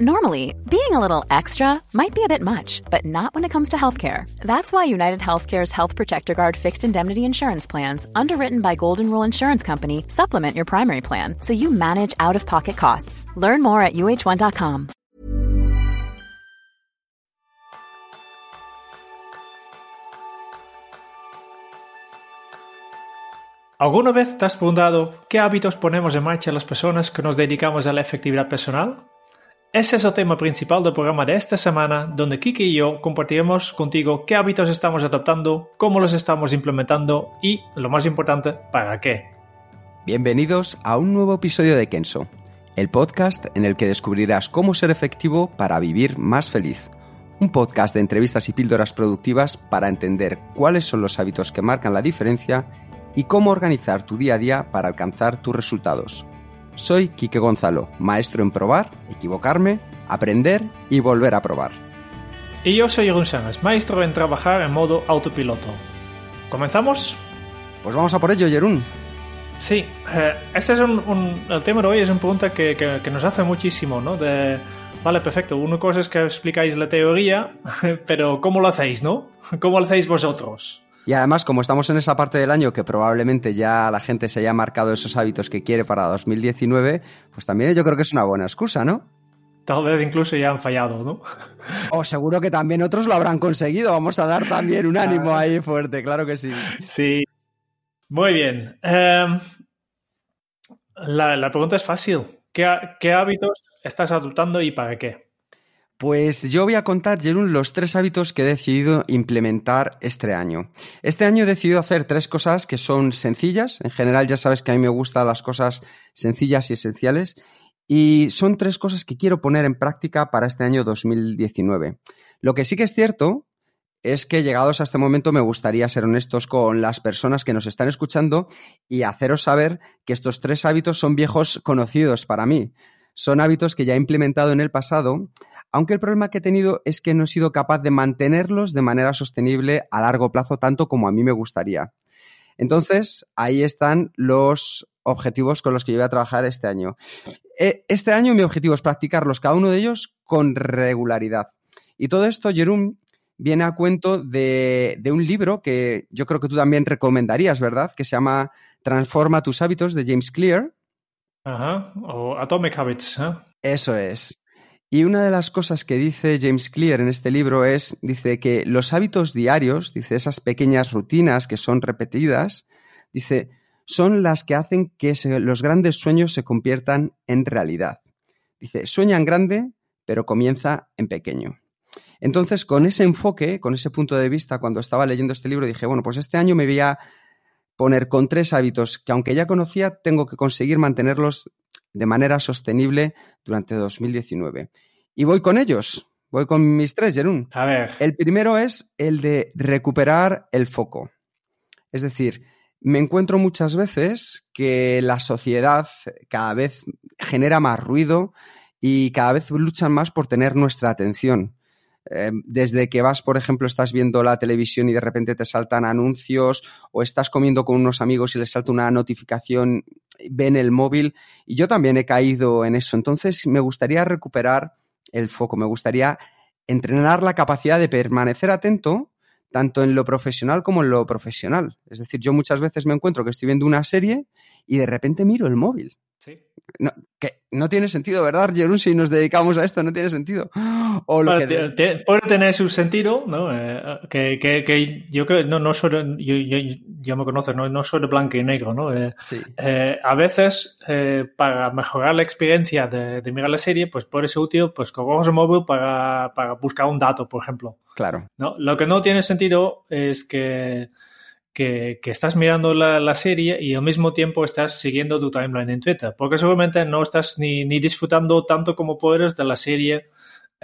Normally, being a little extra might be a bit much, but not when it comes to healthcare. That's why United Healthcare's Health Protector Guard fixed indemnity insurance plans, underwritten by Golden Rule Insurance Company, supplement your primary plan so you manage out of pocket costs. Learn more at uh1.com. ¿Alguna vez te has preguntado qué hábitos ponemos en marcha las personas que nos dedicamos a la efectividad personal? Ese es el tema principal del programa de esta semana, donde Kiki y yo compartiremos contigo qué hábitos estamos adoptando, cómo los estamos implementando y, lo más importante, para qué. Bienvenidos a un nuevo episodio de Kenso, el podcast en el que descubrirás cómo ser efectivo para vivir más feliz. Un podcast de entrevistas y píldoras productivas para entender cuáles son los hábitos que marcan la diferencia y cómo organizar tu día a día para alcanzar tus resultados. Soy Quique Gonzalo, maestro en probar, equivocarme, aprender y volver a probar. Y yo soy Jeroen Sánchez, maestro en trabajar en modo autopiloto. ¿Comenzamos? Pues vamos a por ello, Jerún. Sí, eh, este es un, el tema de hoy es una pregunta que, que, nos hace muchísimo, ¿no? De, vale, perfecto, una cosa es que explicáis la teoría, pero ¿cómo lo hacéis, no? ¿Cómo lo hacéis vosotros? Y además, como estamos en esa parte del año que probablemente ya la gente se haya marcado esos hábitos que quiere para 2019, pues también yo creo que es una buena excusa, ¿no? Tal vez incluso ya han fallado, ¿no? O seguro que también otros lo habrán conseguido. Vamos a dar también un ánimo ahí fuerte, claro que sí. Sí. Muy bien. Em, la, pregunta es fácil. ¿Qué hábitos estás adoptando y para qué? Pues yo voy a contar, Jerún, los tres hábitos que he decidido implementar este año. Este año he decidido hacer tres cosas que son sencillas. En general ya sabes que a mí me gustan las cosas sencillas y esenciales. Y son tres cosas que quiero poner en práctica para este año 2019. Lo que sí que es cierto es que llegados a este momento me gustaría ser honestos con las personas que nos están escuchando y haceros saber que estos tres hábitos son viejos conocidos para mí. Son hábitos que ya he implementado en el pasado, aunque el problema que he tenido es que no he sido capaz de mantenerlos de manera sostenible a largo plazo tanto como a mí me gustaría. Entonces, ahí están los objetivos con los que yo voy a trabajar este año. Eh, este año mi objetivo es practicarlos, cada uno de ellos, con regularidad. Y todo esto, Jerón, viene a cuento de, un libro que yo creo que tú también recomendarías, ¿verdad? Que se llama Transforma tus hábitos de James Clear. Ajá, o Atomic Habits. ¿eh? Eso es. Y una de las cosas que dice James Clear en este libro es, dice que los hábitos diarios, dice esas pequeñas rutinas que son repetidas, dice, son las que hacen que los grandes sueños se conviertan en realidad. Dice, sueñan grande, pero comienza en pequeño. Entonces, con ese enfoque, con ese punto de vista, cuando estaba leyendo este libro, dije, bueno, pues este año me voy a poner con tres hábitos que aunque ya conocía, tengo que conseguir mantenerlos de manera sostenible durante 2019. Y voy con ellos. Voy con mis tres, Jerún. A ver. El primero es el de recuperar el foco. Es decir, me encuentro muchas veces que la sociedad cada vez genera más ruido y cada vez luchan más por tener nuestra atención. Eh, desde que vas, por ejemplo, estás viendo la televisión y de repente te saltan anuncios o estás comiendo con unos amigos y les salta una notificación, ven el móvil y yo también he caído en eso. Entonces me gustaría recuperar el foco, me gustaría entrenar la capacidad de permanecer atento tanto en lo profesional como en lo profesional. Es decir, yo muchas veces me encuentro que estoy viendo una serie y de repente miro el móvil. No, que no tiene sentido, ¿verdad, Jerún? Si nos dedicamos a esto, no tiene sentido. O lo que puede tener su sentido, ¿no? Eh, que, que, yo que no, no soy, yo, yo, me conozco, no, no soy de blanco y negro, ¿no? Eh, sí. Eh, a veces, para mejorar la experiencia de, mirar la serie, pues puede ser útil, pues coges el móvil para, para buscar un dato, por ejemplo. Claro. ¿no? Lo que no tiene sentido es que que, estás mirando la, serie y al mismo tiempo estás siguiendo tu timeline en Twitter, porque seguramente no estás ni, ni disfrutando tanto como puedes de la serie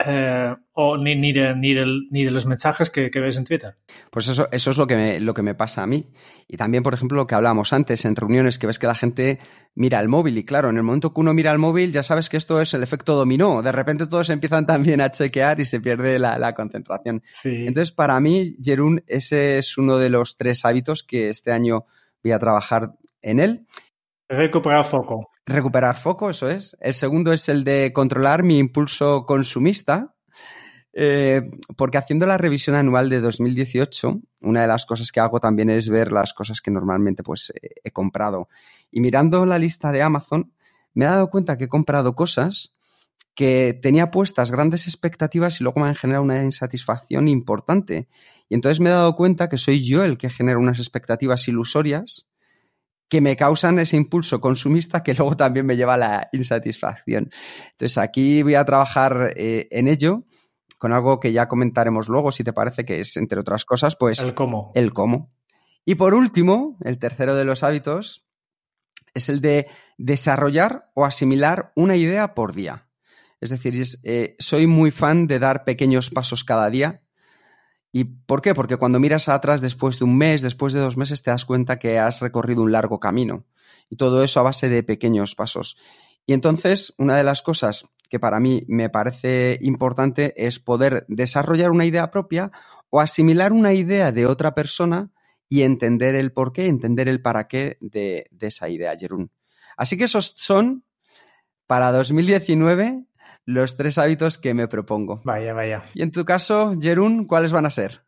eh, o ni, ni, de, ni, ni, de, los mensajes que, ves en Twitter. Pues eso, eso es lo que, me, lo que me pasa a mí. Y también, por ejemplo, lo que hablábamos antes en reuniones, que ves que la gente mira el móvil. Y claro, en el momento que uno mira el móvil, ya sabes que esto es el efecto dominó. De repente todos empiezan también a chequear y se pierde la, concentración. Entonces, para mí, Jerún, ese es uno de los tres hábitos que este año voy a trabajar en él. Recuperar foco. Recuperar foco, eso es. El segundo es el de controlar mi impulso consumista, eh, porque haciendo la revisión anual de 2018, una de las cosas que hago también es ver las cosas que normalmente pues he comprado. Y mirando la lista de Amazon, me he dado cuenta que he comprado cosas que tenía puestas grandes expectativas y luego me han generado una insatisfacción importante. Y entonces me he dado cuenta que soy yo el que genera unas expectativas ilusorias que me causan ese impulso consumista que luego también me lleva a la insatisfacción. Entonces aquí voy a trabajar eh, en ello con algo que ya comentaremos luego, si te parece que es, entre otras cosas, pues... El cómo. El cómo. Y por último, el tercero de los hábitos es el de desarrollar o asimilar una idea por día. Es decir, eh, soy muy fan de dar pequeños pasos cada día. ¿Y por qué? Porque cuando miras atrás después de un mes, después de dos meses, te das cuenta que has recorrido un largo camino. Y todo eso a base de pequeños pasos. Y entonces, una de las cosas que para mí me parece importante es poder desarrollar una idea propia o asimilar una idea de otra persona y entender el porqué, entender el para qué de, esa idea, Jerún. Así que esos son, para 2019, los tres hábitos que me propongo. Vaya, vaya. Y en tu caso, Jerún, ¿cuáles van a ser?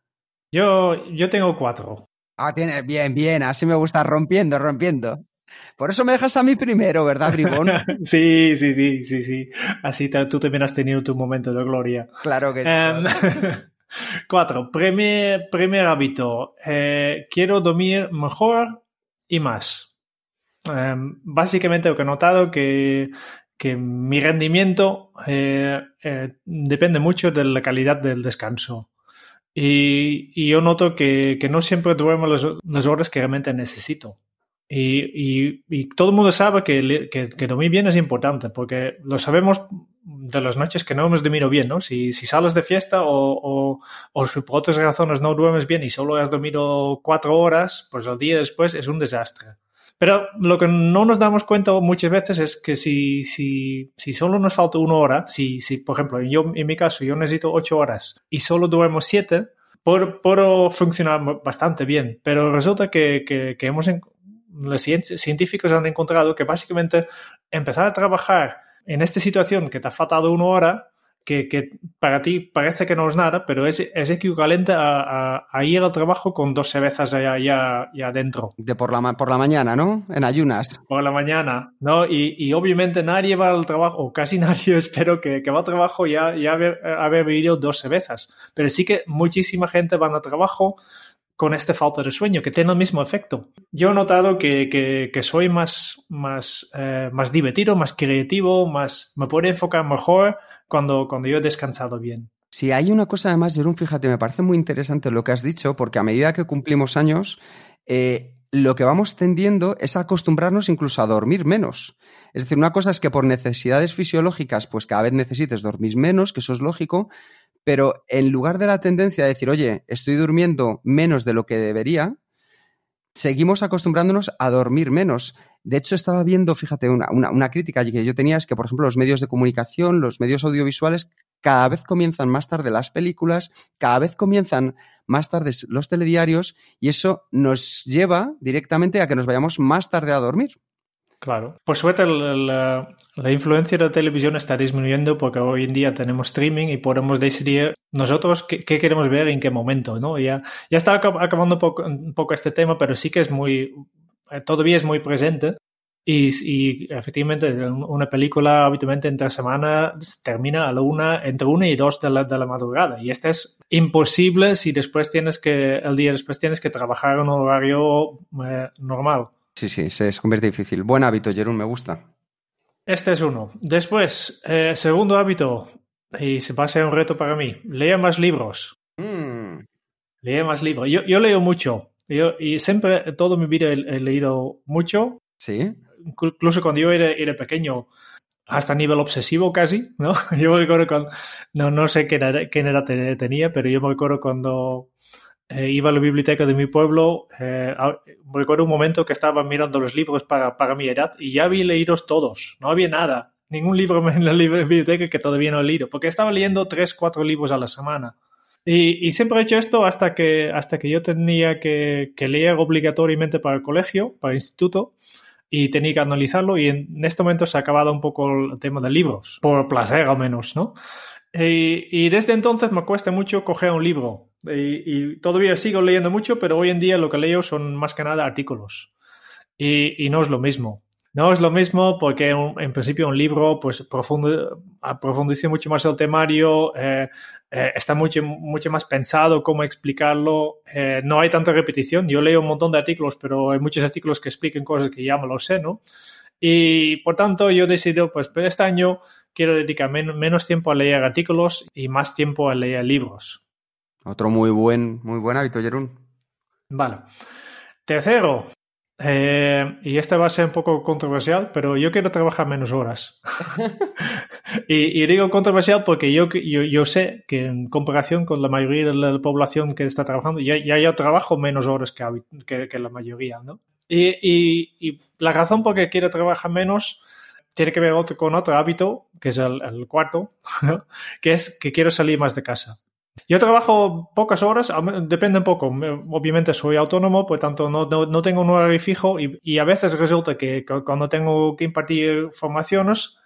Yo, yo tengo cuatro. Ah, tiene, bien, bien, así me gusta, rompiendo, rompiendo. Por eso me dejas a mí primero, ¿verdad, Bribón? sí, sí, sí, sí, sí. Así tú también has tenido tu momento de gloria. Claro que sí. Em, cuatro. Primer, primer hábito. Eh, quiero dormir mejor y más. Em, básicamente lo que he notado que, que mi rendimiento eh, eh, depende mucho de la calidad del descanso. Y, yo noto que, no siempre duermo las horas que realmente necesito. Y, todo el mundo sabe que, dormir bien es importante, porque lo sabemos de las noches que no hemos dormido bien, ¿no? Si, si sales de fiesta o, o, o, por otras razones no duermes bien y solo has dormido cuatro horas, pues el día después es un desastre. Pero lo que no nos damos cuenta muchas veces es que si, si, si solo nos falta una hora, si, si por ejemplo, yo en mi caso yo necesito ocho horas y solo duermo siete, puedo funcionar bastante bien. Pero resulta que, que, que hemos, los científicos han encontrado que básicamente empezar a trabajar en esta situación que te ha faltado una hora, que, que para ti parece que no es nada, pero es, es equivalente a, a, ir al trabajo con dos cervezas ya, ya, ya dentro. De por la, por la mañana, ¿no? En ayunas. Por la mañana, ¿no? Y, y obviamente nadie va al trabajo, o casi nadie espero que, que va al trabajo ya, ya haber, haber bebido dos cervezas. Pero sí que muchísima gente va al trabajo con este falta de sueño, que tiene el mismo efecto. Yo he notado que, soy más, más, eh, más divertido, más creativo, más, me puedo enfocar mejor cuando, cuando yo he descansado bien. Si hay una cosa además, Jerón, fíjate, me parece muy interesante lo que has dicho, porque a medida que cumplimos años, eh, lo que vamos tendiendo es acostumbrarnos incluso a dormir menos. Es decir, una cosa es que por necesidades fisiológicas, pues cada vez necesites dormir menos, que eso es lógico, pero en lugar de la tendencia de decir, oye, estoy durmiendo menos de lo que debería, seguimos acostumbrándonos a dormir menos. De hecho, estaba viendo, fíjate, una, una, crítica que yo tenía es que, por ejemplo, los medios de comunicación, los medios audiovisuales, cada vez comienzan más tarde las películas, cada vez comienzan más tarde los telediarios y eso nos lleva directamente a que nos vayamos más tarde a dormir. Claro. Por suerte, la, influencia de la televisión está disminuyendo porque hoy en día tenemos streaming y podemos decidir nosotros qué, queremos ver y en qué momento, ¿no? Ya, ya está acabando un poco, este tema, pero sí que es muy, eh, todavía es muy presente. Y, efectivamente, una película habitualmente entre semana termina a la una, entre una y dos de la, de la madrugada. Y esto es imposible si después tienes que, el día después tienes que trabajar en un horario eh, normal. Sí, sí, se convierte difícil. Buen hábito, Jerón, me gusta. Este es uno. Después, eh, segundo hábito, y se pasa un reto para mí, lea más libros. Mm. Lea más libros. Yo, yo leo mucho. Yo, y siempre, toda mi vida he, leído mucho. Sí. Incluso cuando yo era, era, pequeño, hasta a nivel obsesivo casi, ¿no? Yo me recuerdo cuando, no, no sé qué edad, qué edad tenía, pero yo me recuerdo cuando eh, iba a la biblioteca de mi pueblo, eh, recuerdo un momento que estaba mirando los libros para, para mi edad y ya había leído todos, no había nada, ningún libro en la biblioteca que todavía no he leído, porque estaba leyendo tres, cuatro libros a la semana. Y, y, siempre he hecho esto hasta que, hasta que yo tenía que, que, leer obligatoriamente para el colegio, para el instituto. y tenía que analizarlo y en este momento se ha acabado un poco el tema de libros, por placer al menos, ¿no? Y, desde entonces me cuesta mucho coger un libro y, todavía sigo leyendo mucho, pero hoy en día lo que leo son más que nada artículos y, y no es lo mismo. No es lo mismo porque en principio un libro pues profundiza mucho más el temario, eh, eh, está mucho, mucho más pensado cómo explicarlo, eh, no hay tanta repetición. Yo leo un montón de artículos, pero hay muchos artículos que expliquen cosas que ya me lo sé, ¿no? Y por tanto yo he decidido, pues este año quiero dedicar menos tiempo a leer artículos y más tiempo a leer libros. Otro muy buen, muy buen hábito, Jerún. Vale. Tercero, eh, y este va a ser un poco controversial, pero yo quiero trabajar menos horas. y, digo controversial porque yo, yo, sé que en comparación con la mayoría de la población que está trabajando, ya, ya yo trabajo menos horas que, que, la mayoría, ¿no? Y, y, la razón por que quiero trabajar menos tiene que ver con otro hábito, que es el, el cuarto, que es que quiero salir más de casa. Yo trabajo pocas horas, depende un poco. Obviamente soy autónomo, por tanto no, no, tengo un horario fijo y, y, a veces resulta que cuando tengo que impartir formaciones,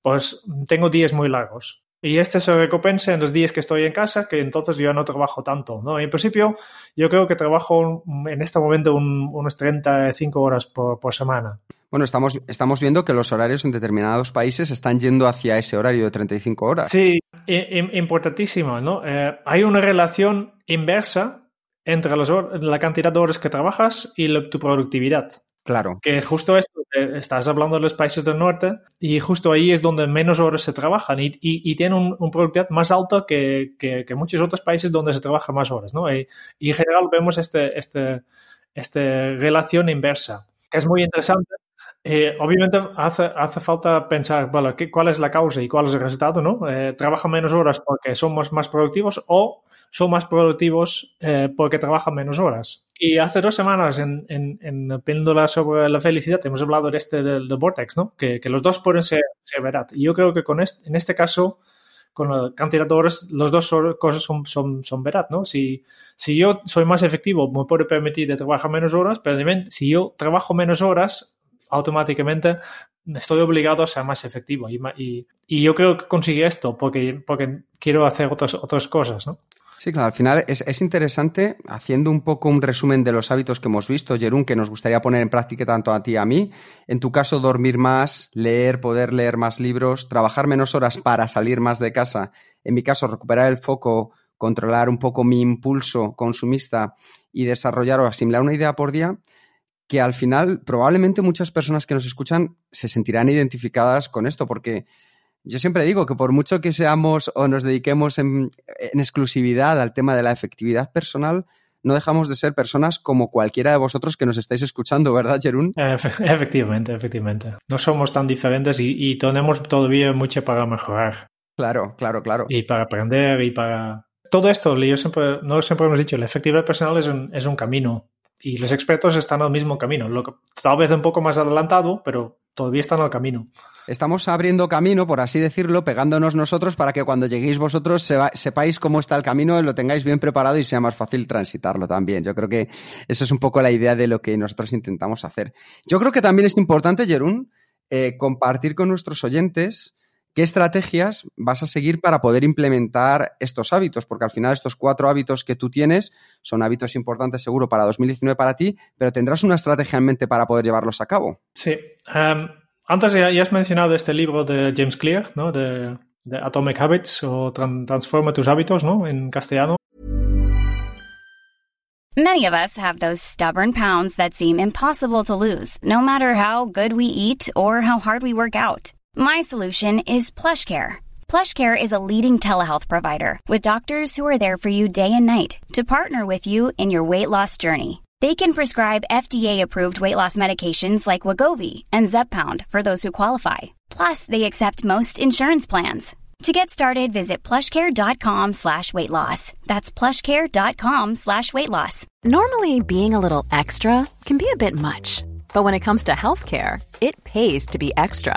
pues tengo días muy largos. Y este se recompensa en los días que estoy en casa, que entonces yo no trabajo tanto. ¿no? en principio, yo creo que trabajo en este momento unos 35 horas por, por semana. Bueno, estamos, estamos viendo que los horarios en determinados países están yendo hacia ese horario de 35 horas. Sí, importantísimo, ¿no? Eh, hay una relación inversa entre la cantidad de horas que trabajas y tu productividad. Claro. Que justo esto, eh, estás hablando de los países del norte y justo ahí es donde menos horas se trabajan y, y, tienen un, un, productividad más alta que, que, muchos otros países donde se trabaja más horas, ¿no? Y, y en general vemos este, este, esta relación inversa, que es muy interesante eh, obviamente hace, hace falta pensar, bueno, ¿cuál es la causa y cuál es el resultado? ¿no? Eh, ¿Trabajan menos horas porque somos más productivos o son más productivos eh, porque trabajan menos horas? Y hace dos semanas en, en, en sobre la felicidad hemos hablado de este del, Vortex, ¿no? Que, que, los dos pueden ser, ser verdad. Y yo creo que con este, en este caso, con la cantidad de horas, las dos cosas son, son, son verdad, ¿no? Si, si yo soy más efectivo, me puedo permitir de trabajar menos horas, pero también si yo trabajo menos horas, automáticamente estoy obligado a ser más efectivo. Y, yo creo que conseguí esto porque, porque quiero hacer otras, otras cosas, ¿no? Sí, claro, al final es, interesante, haciendo un poco un resumen de los hábitos que hemos visto, Jerún, que nos gustaría poner en práctica tanto a ti y a mí. En tu caso, dormir más, leer, poder leer más libros, trabajar menos horas para salir más de casa. En mi caso, recuperar el foco, controlar un poco mi impulso consumista y desarrollar o asimilar una idea por día que al final probablemente muchas personas que nos escuchan se sentirán identificadas con esto, porque yo siempre digo que por mucho que seamos o nos dediquemos en, exclusividad al tema de la efectividad personal, no dejamos de ser personas como cualquiera de vosotros que nos estáis escuchando, ¿verdad, Jerún? Efectivamente, efectivamente. No somos tan diferentes y, tenemos todavía mucho para mejorar. Claro, claro, claro. Y para aprender y para... Todo esto, yo siempre, no siempre hemos dicho, la efectividad personal es un, es un camino y los expertos están al mismo camino, lo tal vez un poco más adelantado, pero todavía están al camino. Estamos abriendo camino, por así decirlo, pegándonos nosotros para que cuando lleguéis vosotros sepáis cómo está el camino, lo tengáis bien preparado y sea más fácil transitarlo también. Yo creo que eso es un poco la idea de lo que nosotros intentamos hacer. Yo creo que también es importante, Jerún, eh, compartir con nuestros oyentes ¿Qué estrategias vas a seguir para poder implementar estos hábitos? Porque al final estos cuatro hábitos que tú tienes son hábitos importantes seguro para 2019 para ti, pero tendrás una estrategia en mente para poder llevarlos a cabo. Sí. Em, antes ya, has mencionado este libro de James Clear, ¿no? De, Atomic Habits o Transforma tus hábitos, ¿no? En castellano. Many of us have those stubborn pounds that seem impossible to lose, no matter how good we eat or how hard we work out. My solution is PlushCare. PlushCare is a leading telehealth provider with doctors who are there for you day and night to partner with you in your weight loss journey. They can prescribe FDA-approved weight loss medications like Wagovi and Zepbound for those who qualify. Plus, they accept most insurance plans. To get started, visit plushcare.com slash weight loss. That's plushcare.com slash weight loss. Normally, being a little extra can be a bit much, but when it comes to healthcare, it pays to be extra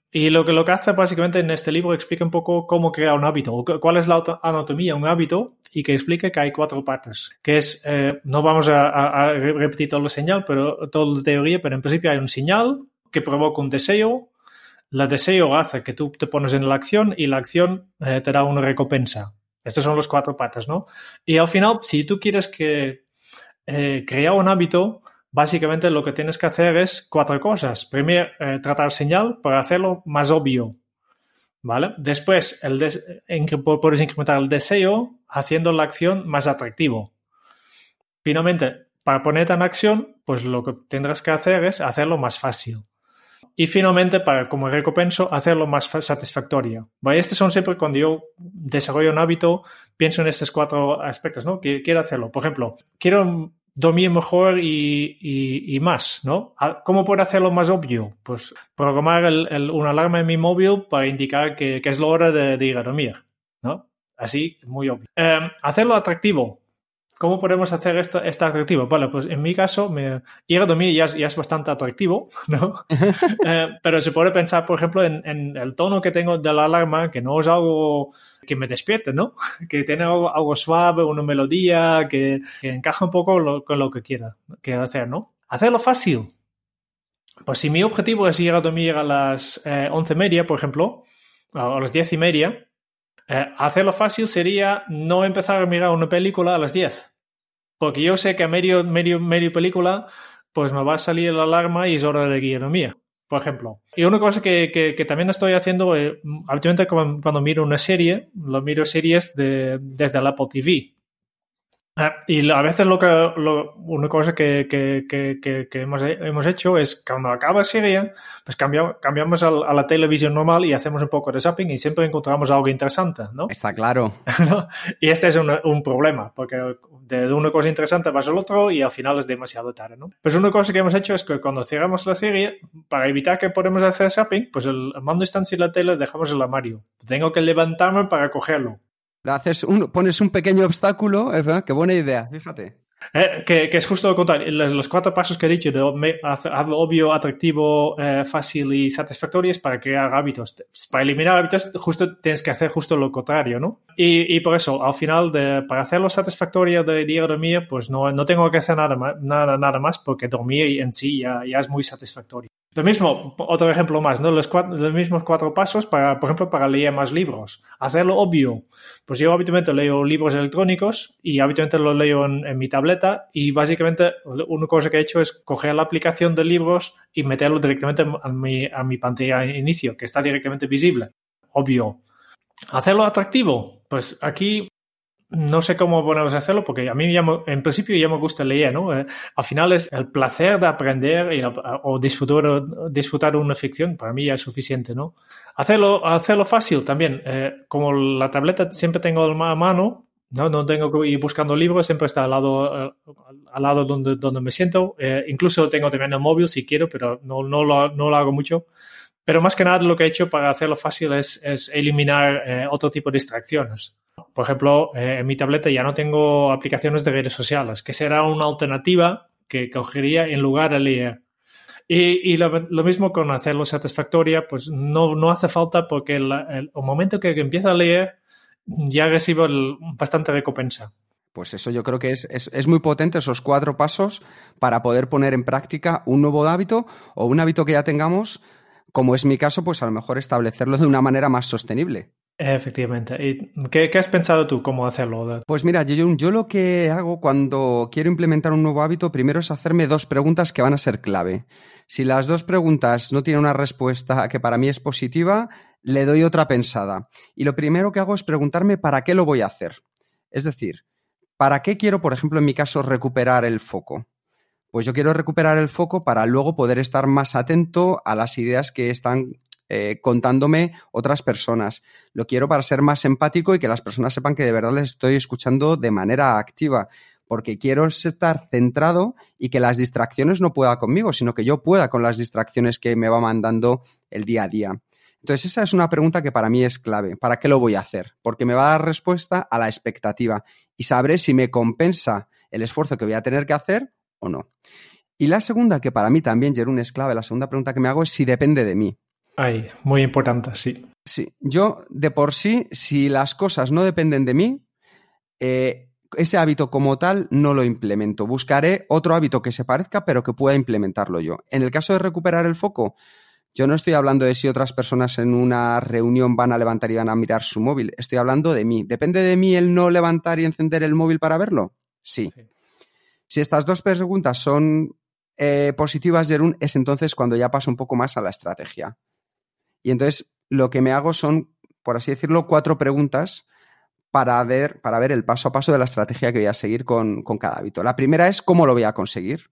Y lo que, lo que hace básicamente en este libro explica un poco cómo crear un hábito, cuál es la anatomía de un hábito y que explica que hay cuatro partes, que es, eh, no vamos a, repetir todo el señal, pero toda la teoría, pero en principio hay un señal que provoca un deseo, el deseo hace que tú te pones en la acción y la acción eh, te da una recompensa. Estos son los cuatro partes, ¿no? Y al final, si tú quieres que eh, crear un hábito, básicamente lo que tienes que hacer es cuatro cosas. Primero, eh, tratar señal para hacerlo más obvio. ¿Vale? Después, el puedes incrementar el deseo haciendo la acción más atractivo. Finalmente, para ponerte en acción, pues lo que tendrás que hacer es hacerlo más fácil. Y finalmente, para como recompenso, hacerlo más satisfactorio. ¿Vale? Estos son siempre cuando yo desarrollo un hábito, pienso en estos cuatro aspectos, ¿no? Quiero hacerlo. Por ejemplo, quiero dormir mejor y, más, ¿no? ¿Cómo puedo hacerlo más obvio? Pues programar el, una alarma en mi móvil para indicar que, es la hora de, ir a dormir, ¿no? Así, muy obvio. Em, hacerlo atractivo. ¿Cómo podemos hacer esto, atractivo? Vale, pues en mi caso, me, ir a dormir ya es, bastante atractivo, ¿no? Eh, pero se puede pensar, por ejemplo, en, el tono que tengo de la alarma, que no es algo que me despierte, ¿no? Que tiene algo, suave, una melodía, que, encaja un poco con lo que quiera, hacer, ¿no? Hacerlo fácil. Pues si mi objetivo es ir a dormir a las eh, once y media, por ejemplo, a las diez y media, eh, hacerlo fácil sería no empezar a mirar una película a las 10. Porque yo sé que a medio, medio, medio película, pues me va a salir la alarma y es hora de guía por ejemplo. Y una cosa que, que, también estoy haciendo, eh, habitualmente cuando, miro una serie, lo miro series de, desde el Apple TV. Ah, y a veces lo que una cosa que, hemos, hecho es cuando acaba serie, pues cambiamos, cambiamos a, la televisión normal y hacemos un poco de zapping y siempre encontramos algo interesante, ¿no? Está claro. Y este es un, problema, porque de una cosa interesante vas al otro y al final es demasiado tarde, ¿no? Pues una cosa que hemos hecho es que cuando cerramos la serie, para evitar que podamos hacer zapping, pues el mando instancia y la tele dejamos el armario. Tengo que levantarme para cogerlo haces pones un pequeño obstáculo, qué buena idea, fíjate. Eh, que, es justo lo contrario. Los cuatro pasos que he dicho de hazlo obvio, atractivo, eh, fácil y satisfactorio es para crear hábitos. Para eliminar hábitos, justo tienes que hacer justo lo contrario, ¿no? Y, por eso, al final, de, para hacerlo satisfactorio de ir a dormir, pues no, no tengo que hacer nada más, nada, nada más porque dormir en sí ya, ya es muy satisfactorio. Lo mismo, otro ejemplo más, ¿no? Los, los, mismos cuatro pasos para, por ejemplo, para leer más libros. Hacerlo obvio. Pues yo habitualmente leo libros electrónicos y habitualmente los leo en, mi tableta y básicamente una cosa que he hecho es coger la aplicación de libros y meterlo directamente a mi, a mi pantalla de inicio, que está directamente visible. Obvio. Hacerlo atractivo. Pues aquí no sé cómo podemos hacerlo porque a mí ya en principio ya me gusta leer, ¿no? Eh, al final es el placer de aprender o disfrutar, disfrutar una ficción, para mí ya es suficiente, ¿no? Hacerlo, hacerlo fácil también. Eh, como la tableta siempre tengo a mano, ¿no? No tengo que ir buscando libros, siempre está al lado, eh, al lado donde, donde me siento. incluso tengo también el móvil si quiero, pero no, no, lo, no lo hago mucho. Pero más que nada lo que he hecho para hacerlo fácil es, es eliminar otro tipo de distracciones. Por ejemplo, eh, en mi tableta ya no tengo aplicaciones de redes sociales, que será una alternativa que cogería en lugar de leer. Y, lo, mismo con hacerlo satisfactoria, pues no, no hace falta porque el, momento que, empieza a leer ya recibo bastante recompensa. Pues eso yo creo que es, es, muy potente, esos cuatro pasos para poder poner en práctica un nuevo hábito o un hábito que ya tengamos, como es mi caso, pues a lo mejor establecerlo de una manera más sostenible. Efectivamente. ¿Y qué, has pensado tú cómo hacerlo? Pues mira, yo, yo lo que hago cuando quiero implementar un nuevo hábito, primero es hacerme dos preguntas que van a ser clave. Si las dos preguntas no tienen una respuesta que para mí es positiva, le doy otra pensada. Y lo primero que hago es preguntarme para qué lo voy a hacer. Es decir, ¿para qué quiero, por ejemplo, en mi caso, recuperar el foco? Pues yo quiero recuperar el foco para luego poder estar más atento a las ideas que están eh, contándome otras personas. Lo quiero para ser más empático y que las personas sepan que de verdad les estoy escuchando de manera activa porque quiero estar centrado y que las distracciones no pueda conmigo, sino que yo pueda con las distracciones que me va mandando el día a día. Entonces, esa es una pregunta que para mí es clave. ¿Para qué lo voy a hacer? Porque me va a dar respuesta a la expectativa y sabré si me compensa el esfuerzo que voy a tener que hacer o no. Y la segunda, que para mí también, Jerún, es clave, la segunda pregunta que me hago es si depende de mí. Ay, muy importante, sí. Sí, yo de por sí, si las cosas no dependen de mí, eh, ese hábito como tal no lo implemento. Buscaré otro hábito que se parezca, pero que pueda implementarlo yo. En el caso de recuperar el foco, yo no estoy hablando de si otras personas en una reunión van a levantar y van a mirar su móvil. Estoy hablando de mí. ¿Depende de mí el no levantar y encender el móvil para verlo? Sí. Si estas dos preguntas son eh, positivas, Jerún, es entonces cuando ya paso un poco más a la estrategia. Y entonces lo que me hago son, por así decirlo, cuatro preguntas para ver, para ver el paso a paso de la estrategia que voy a seguir con, cada hábito. La primera es cómo lo voy a conseguir.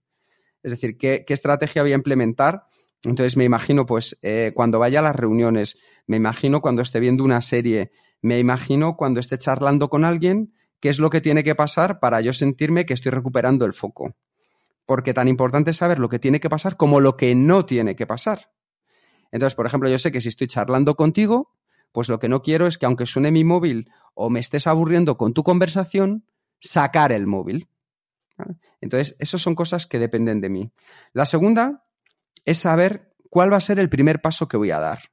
Es decir, qué, estrategia voy a implementar. Entonces me imagino, pues, eh, cuando vaya a las reuniones, me imagino cuando esté viendo una serie, me imagino cuando esté charlando con alguien, qué es lo que tiene que pasar para yo sentirme que estoy recuperando el foco. Porque tan importante es saber lo que tiene que pasar como lo que no tiene que pasar. Entonces, por ejemplo, yo sé que si estoy charlando contigo, pues lo que no quiero es que aunque suene mi móvil o me estés aburriendo con tu conversación, sacar el móvil. Entonces, esas son cosas que dependen de mí. La segunda es saber cuál va a ser el primer paso que voy a dar.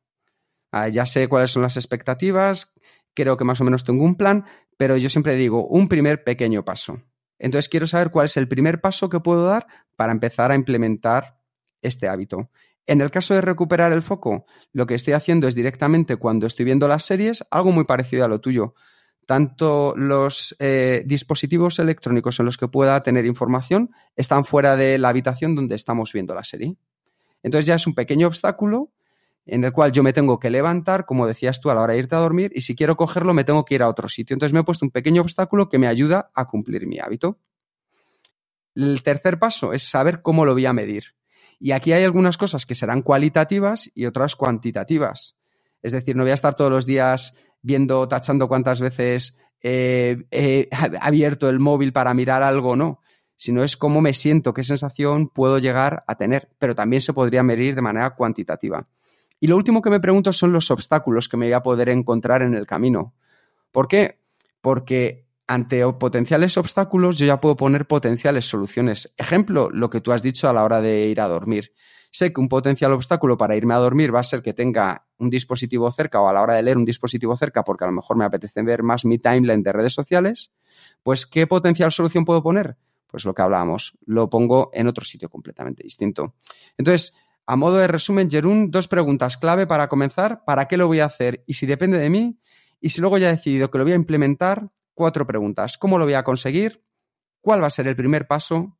Ah, ya sé cuáles son las expectativas, creo que más o menos tengo un plan, pero yo siempre digo un primer pequeño paso. Entonces quiero saber cuál es el primer paso que puedo dar para empezar a implementar este hábito. En el caso de recuperar el foco, lo que estoy haciendo es directamente cuando estoy viendo las series, algo muy parecido a lo tuyo. Tanto los eh, dispositivos electrónicos en los que pueda tener información están fuera de la habitación donde estamos viendo la serie. Entonces ya es un pequeño obstáculo en el cual yo me tengo que levantar, como decías tú, a la hora de irte a dormir, y si quiero cogerlo me tengo que ir a otro sitio. Entonces me he puesto un pequeño obstáculo que me ayuda a cumplir mi hábito. El tercer paso es saber cómo lo voy a medir. Y aquí hay algunas cosas que serán cualitativas y otras cuantitativas. Es decir, no voy a estar todos los días viendo, tachando cuántas veces he abierto el móvil para mirar algo no, sino es cómo me siento, qué sensación puedo llegar a tener, pero también se podría medir de manera cuantitativa. Y lo último que me pregunto son los obstáculos que me voy a poder encontrar en el camino. ¿Por qué? Porque ante potenciales obstáculos yo ya puedo poner potenciales soluciones. Ejemplo, lo que tú has dicho a la hora de ir a dormir. Sé que un potencial obstáculo para irme a dormir va a ser que tenga un dispositivo cerca o a la hora de leer un dispositivo cerca porque a lo mejor me apetece ver más mi timeline de redes sociales. Pues, ¿qué potencial solución puedo poner? Pues lo que hablábamos, lo pongo en otro sitio completamente distinto. Entonces, a modo de resumen, Jerún, dos preguntas clave para comenzar. ¿Para qué lo voy a hacer? Y si depende de mí. Y si luego ya he decidido que lo voy a implementar, cuatro preguntas. ¿Cómo lo voy a conseguir? ¿Cuál va a ser el primer paso?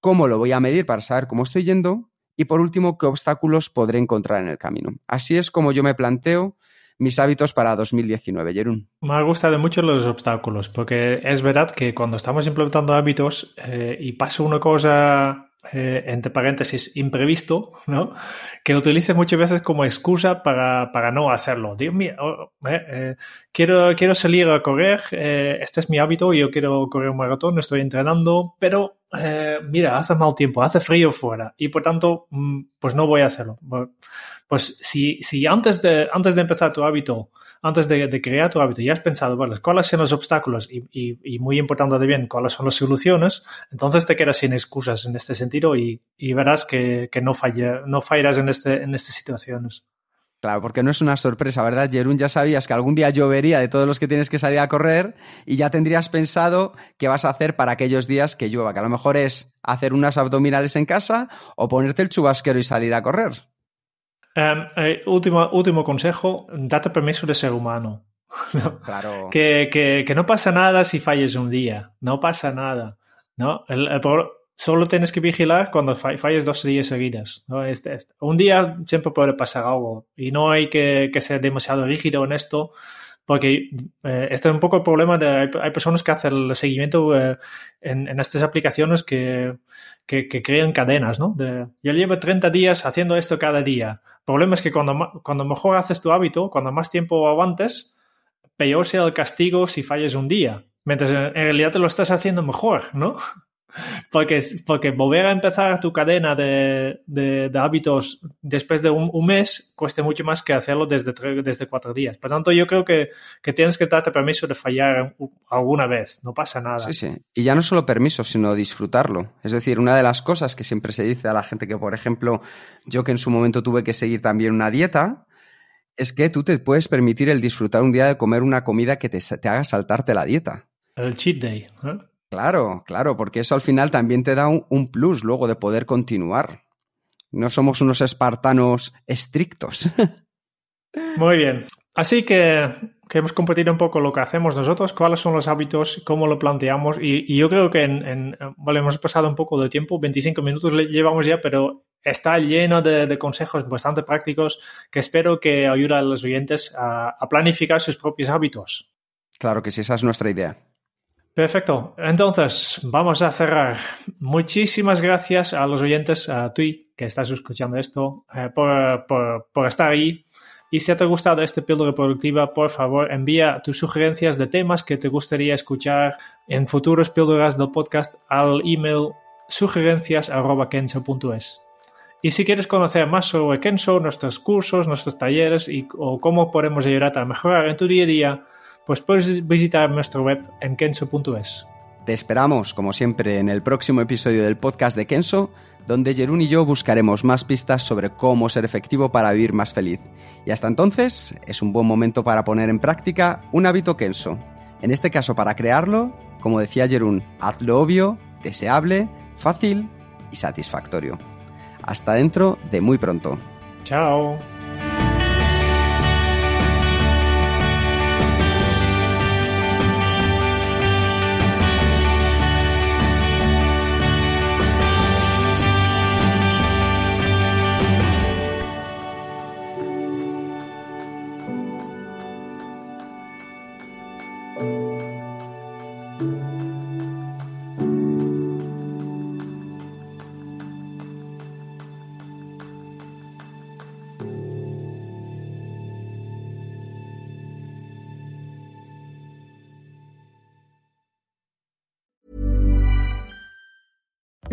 ¿Cómo lo voy a medir para saber cómo estoy yendo? Y por último, ¿qué obstáculos podré encontrar en el camino? Así es como yo me planteo mis hábitos para 2019, Jerún. Me ha gustado mucho los obstáculos, porque es verdad que cuando estamos implementando hábitos eh, y pasa una cosa eh, entre paréntesis, imprevisto, ¿no? Que utilice muchas veces como excusa para, para no hacerlo. Dios mío, oh, eh, eh, quiero, quiero salir a correr, este es mi hábito, yo quiero correr un maratón, estoy entrenando, pero mira, hace mal tiempo, hace frío fuera y por tanto, mm, pues no voy a hacerlo. Pues si, si antes, de, antes de empezar tu hábito, antes de, crear tu hábito, ya has pensado, bueno, cuáles son los obstáculos y, muy importante de bien, cuáles son las soluciones, entonces te quedas sin excusas en este sentido y, verás que, que no, falla, no fallarás en, este, en estas situaciones. Claro, porque no es una sorpresa, ¿verdad, Jerún? Ya sabías que algún día llovería de todos los que tienes que salir a correr y ya tendrías pensado qué vas a hacer para aquellos días que llueva, que a lo mejor es hacer unas abdominales en casa o ponerte el chubasquero y salir a correr. Um, último, último consejo, date permiso de ser humano. Claro. que, que, que, no pasa nada si falles un día, no pasa nada. ¿no? El, solo tienes que vigilar cuando falles dos días seguidas. Este, este. Un día siempre puede pasar algo y no hay que, ser demasiado rígido en esto Porque eh, este es un poco el problema de hay, personas que hacen el seguimiento eh, en, en, estas aplicaciones que, crean cadenas, ¿no? Yo llevo 30 días haciendo esto cada día. El problema es que cuando, mejor haces tu hábito, cuando más tiempo aguantes, peor sea el castigo si falles un día. Mientras en realidad te lo estás haciendo mejor, ¿no? Porque, porque volver a empezar tu cadena de, de, de hábitos después de un, un, mes cuesta mucho más que hacerlo desde, desde cuatro días. Por tanto, yo creo que, que, tienes que darte permiso de fallar alguna vez, no pasa nada. Sí, sí. Y ya no solo permiso, sino disfrutarlo. Es decir, una de las cosas que siempre se dice a la gente que, por ejemplo, yo que en su momento tuve que seguir también una dieta, es que tú te puedes permitir el disfrutar un día de comer una comida que te, te haga saltarte la dieta. El cheat day. ¿eh? Claro, claro, porque eso al final también te da un, un, plus luego de poder continuar. No somos unos espartanos estrictos. Muy bien. Así que, que, hemos compartido un poco lo que hacemos nosotros, cuáles son los hábitos, cómo lo planteamos. Y, y yo creo que en, en, vale, hemos pasado un poco de tiempo, 25 minutos llevamos ya, pero está lleno de, de consejos bastante prácticos que espero que ayuden a los oyentes a, a planificar sus propios hábitos. Claro que sí, esa es nuestra idea. Perfecto. Entonces, vamos a cerrar. Muchísimas gracias a los oyentes, a ti que estás escuchando esto, eh, por, estar ahí. Y si te ha gustado este píldora productiva, por favor, envía tus sugerencias de temas que te gustaría escuchar en futuros píldoras del podcast al email sugerencias.kenso.es. Y si quieres conocer más sobre Kenso, nuestros cursos, nuestros talleres y, o cómo podemos ayudarte a mejorar en tu día a día, pues puedes visitar nuestro web en kenso.es. Te esperamos, como siempre, en el próximo episodio del podcast de Kenso, donde Jerún y yo buscaremos más pistas sobre cómo ser efectivo para vivir más feliz. Y hasta entonces, es un buen momento para poner en práctica un hábito Kenso. En este caso, para crearlo, como decía Jerún, hazlo obvio, deseable, fácil y satisfactorio. Hasta dentro de muy pronto. Chao.